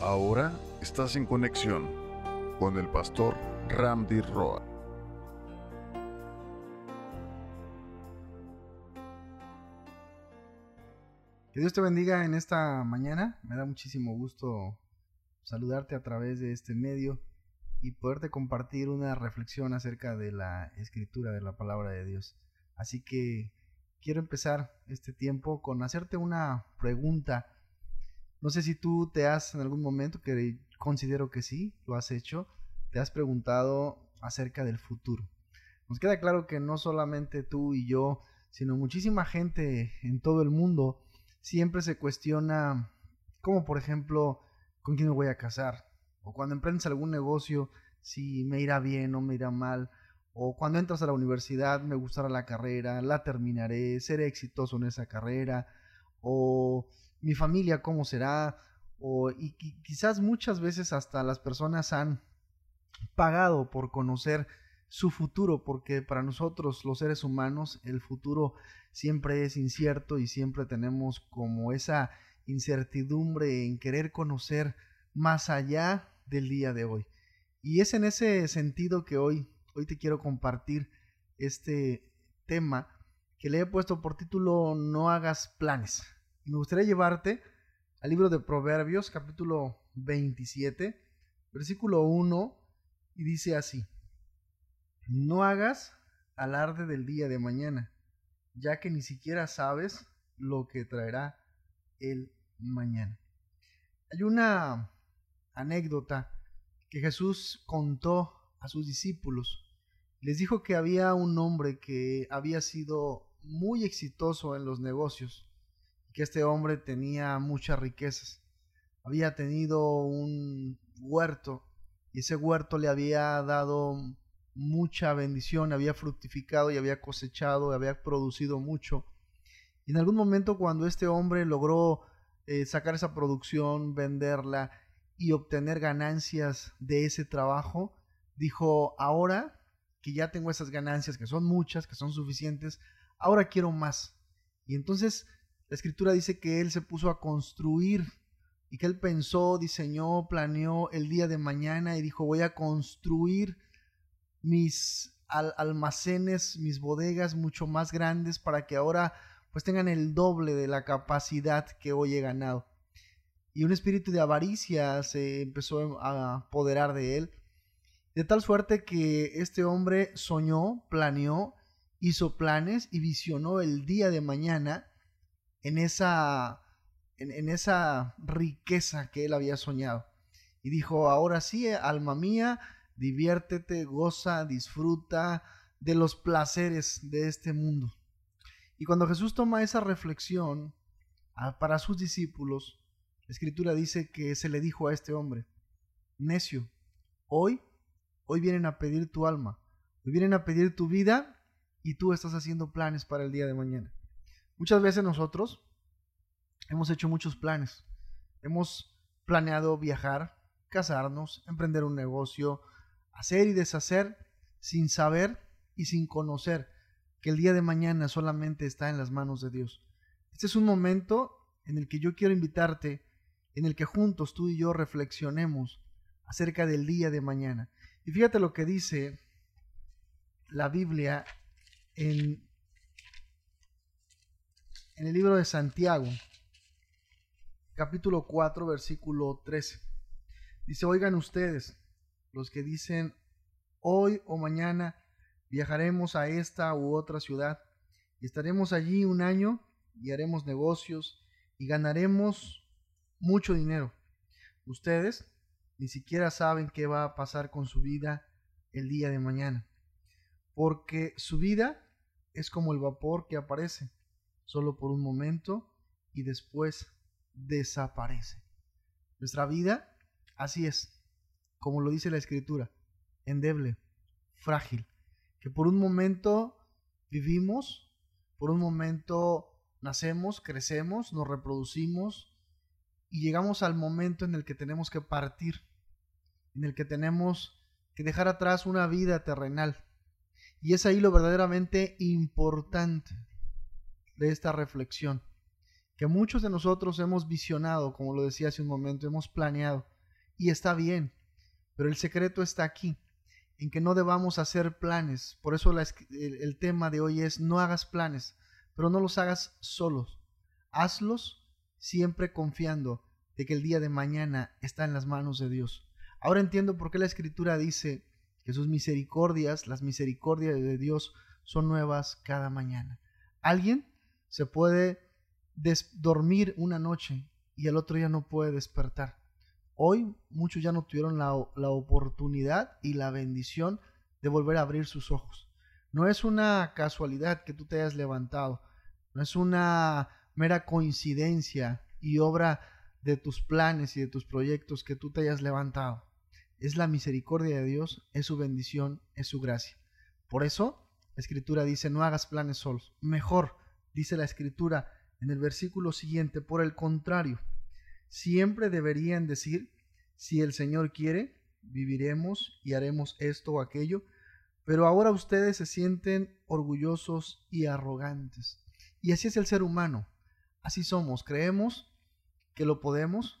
Ahora estás en conexión con el pastor Ramdi Roa. Que Dios te bendiga en esta mañana. Me da muchísimo gusto saludarte a través de este medio y poderte compartir una reflexión acerca de la escritura de la palabra de Dios. Así que quiero empezar este tiempo con hacerte una pregunta no sé si tú te has en algún momento, que considero que sí, lo has hecho, te has preguntado acerca del futuro. Nos queda claro que no solamente tú y yo, sino muchísima gente en todo el mundo siempre se cuestiona, como por ejemplo, con quién me voy a casar, o cuando emprendes algún negocio, si me irá bien o me irá mal, o cuando entras a la universidad, me gustará la carrera, la terminaré, seré exitoso en esa carrera, o mi familia cómo será, o, y quizás muchas veces hasta las personas han pagado por conocer su futuro, porque para nosotros los seres humanos el futuro siempre es incierto y siempre tenemos como esa incertidumbre en querer conocer más allá del día de hoy. Y es en ese sentido que hoy, hoy te quiero compartir este tema que le he puesto por título No hagas planes me gustaría llevarte al libro de Proverbios, capítulo 27, versículo 1, y dice así, no hagas alarde del día de mañana, ya que ni siquiera sabes lo que traerá el mañana. Hay una anécdota que Jesús contó a sus discípulos. Les dijo que había un hombre que había sido muy exitoso en los negocios que este hombre tenía muchas riquezas. Había tenido un huerto y ese huerto le había dado mucha bendición, había fructificado y había cosechado, había producido mucho. En algún momento cuando este hombre logró eh, sacar esa producción, venderla y obtener ganancias de ese trabajo, dijo, ahora que ya tengo esas ganancias, que son muchas, que son suficientes, ahora quiero más. Y entonces la escritura dice que él se puso a construir y que él pensó, diseñó, planeó el día de mañana y dijo, voy a construir mis almacenes, mis bodegas mucho más grandes para que ahora pues tengan el doble de la capacidad que hoy he ganado. Y un espíritu de avaricia se empezó a apoderar de él, de tal suerte que este hombre soñó, planeó, hizo planes y visionó el día de mañana en esa, en, esa riqueza que él había soñado. Y dijo, ahora sí, eh, alma mía, diviértete, goza, disfruta de los placeres de este mundo. Y cuando Jesús toma esa reflexión para sus discípulos, la escritura dice que se le dijo a este hombre, necio, hoy, hoy vienen a pedir tu alma, hoy vienen a pedir tu vida y tú estás haciendo planes para el día de mañana. Muchas veces nosotros hemos hecho muchos planes. Hemos planeado viajar, casarnos, emprender un negocio, hacer y deshacer sin saber y sin conocer que el día de mañana solamente está en las manos de Dios. Este es un momento en el que yo quiero invitarte, en el que juntos tú y yo reflexionemos acerca del día de mañana. Y fíjate lo que dice la Biblia en el libro de Santiago, capítulo 4, versículo 13. Dice, oigan ustedes, los que dicen, hoy o mañana viajaremos a esta u otra ciudad y estaremos allí un año y haremos negocios y ganaremos mucho dinero. Ustedes ni siquiera saben qué va a pasar con su vida el día de mañana, porque su vida es como el vapor que aparece solo por un momento y después desaparece. Nuestra vida, así es, como lo dice la escritura, endeble, frágil, que por un momento vivimos, por un momento nacemos, crecemos, nos reproducimos y llegamos al momento en el que tenemos que partir, en el que tenemos que dejar atrás una vida terrenal. Y es ahí lo verdaderamente importante de esta reflexión, que muchos de nosotros hemos visionado, como lo decía hace un momento, hemos planeado, y está bien, pero el secreto está aquí, en que no debamos hacer planes. Por eso el, tema de hoy es no hagas planes, pero no los hagas solos. Hazlos siempre confiando de que el día de mañana está en las manos de Dios. Ahora entiendo por qué la escritura dice que sus misericordias, las misericordias de Dios, son nuevas cada mañana. Alguien se puede dormir una noche y el otro día no puede despertar. Hoy muchos ya no tuvieron la, la oportunidad y la bendición de volver a abrir sus ojos. No es una casualidad que tú te hayas levantado, no es una mera coincidencia y obra de tus planes y de tus proyectos que tú te hayas levantado. Es la misericordia de Dios, es su bendición, es su gracia. Por eso, la escritura dice, no hagas planes solos. Mejor, dice la escritura en el versículo siguiente, por el contrario, siempre deberían decir, si el Señor quiere, viviremos y haremos esto o aquello, pero ahora ustedes se sienten orgullosos y arrogantes. Y así es el ser humano, así somos, creemos que lo podemos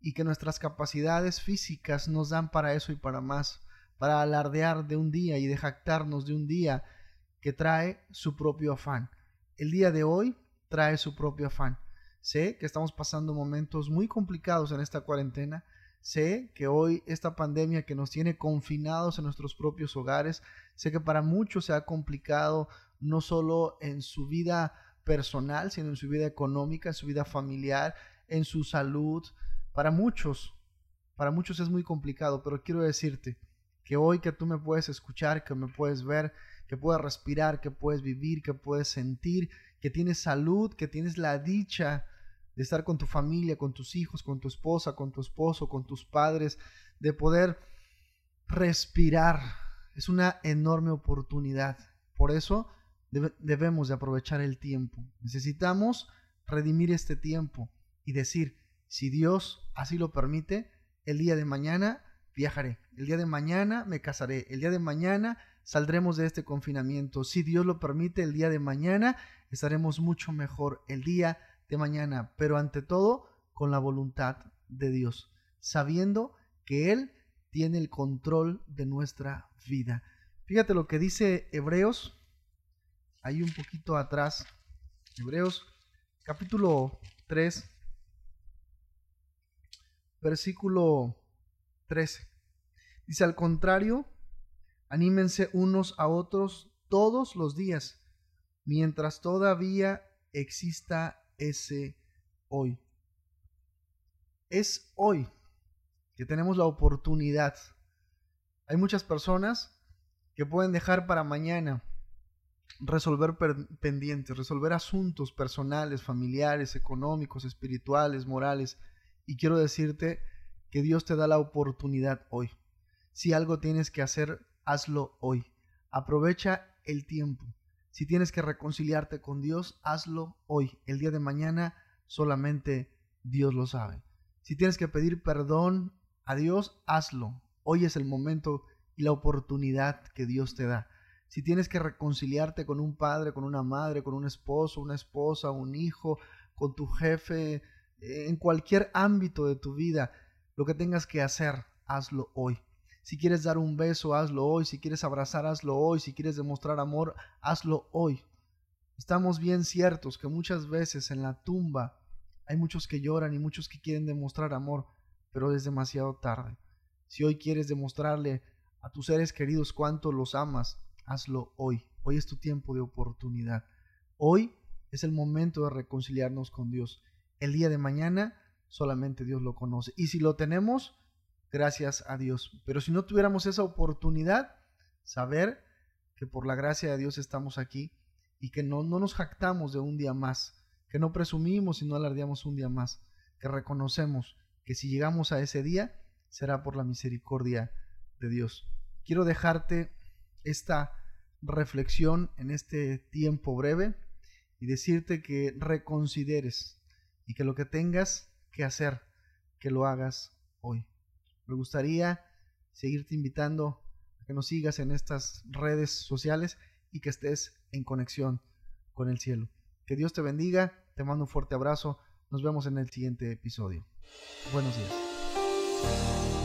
y que nuestras capacidades físicas nos dan para eso y para más, para alardear de un día y de jactarnos de un día que trae su propio afán. El día de hoy trae su propio afán. Sé que estamos pasando momentos muy complicados en esta cuarentena. Sé que hoy esta pandemia que nos tiene confinados en nuestros propios hogares, sé que para muchos se ha complicado no solo en su vida personal, sino en su vida económica, en su vida familiar, en su salud. Para muchos, para muchos es muy complicado, pero quiero decirte que hoy que tú me puedes escuchar, que me puedes ver, que puedes respirar, que puedes vivir, que puedes sentir, que tienes salud, que tienes la dicha de estar con tu familia, con tus hijos, con tu esposa, con tu esposo, con tus padres, de poder respirar. Es una enorme oportunidad. Por eso debemos de aprovechar el tiempo. Necesitamos redimir este tiempo y decir, si Dios así lo permite, el día de mañana viajaré, el día de mañana me casaré, el día de mañana saldremos de este confinamiento. Si Dios lo permite, el día de mañana estaremos mucho mejor el día de mañana, pero ante todo con la voluntad de Dios, sabiendo que Él tiene el control de nuestra vida. Fíjate lo que dice Hebreos, ahí un poquito atrás, Hebreos capítulo 3, versículo 13. Dice, al contrario, anímense unos a otros todos los días mientras todavía exista ese hoy. Es hoy que tenemos la oportunidad. Hay muchas personas que pueden dejar para mañana resolver pendientes, resolver asuntos personales, familiares, económicos, espirituales, morales. Y quiero decirte que Dios te da la oportunidad hoy. Si algo tienes que hacer, hazlo hoy. Aprovecha el tiempo. Si tienes que reconciliarte con Dios, hazlo hoy. El día de mañana solamente Dios lo sabe. Si tienes que pedir perdón a Dios, hazlo. Hoy es el momento y la oportunidad que Dios te da. Si tienes que reconciliarte con un padre, con una madre, con un esposo, una esposa, un hijo, con tu jefe, en cualquier ámbito de tu vida, lo que tengas que hacer, hazlo hoy. Si quieres dar un beso, hazlo hoy. Si quieres abrazar, hazlo hoy. Si quieres demostrar amor, hazlo hoy. Estamos bien ciertos que muchas veces en la tumba hay muchos que lloran y muchos que quieren demostrar amor, pero es demasiado tarde. Si hoy quieres demostrarle a tus seres queridos cuánto los amas, hazlo hoy. Hoy es tu tiempo de oportunidad. Hoy es el momento de reconciliarnos con Dios. El día de mañana solamente Dios lo conoce. Y si lo tenemos, gracias a Dios. Pero si no tuviéramos esa oportunidad, saber que por la gracia de Dios estamos aquí y que no, no nos jactamos de un día más, que no presumimos y no alardeamos un día más, que reconocemos que si llegamos a ese día será por la misericordia de Dios. Quiero dejarte esta reflexión en este tiempo breve y decirte que reconsideres y que lo que tengas que hacer, que lo hagas hoy. Me gustaría seguirte invitando a que nos sigas en estas redes sociales y que estés en conexión con el cielo. Que Dios te bendiga, te mando un fuerte abrazo, nos vemos en el siguiente episodio. Buenos días.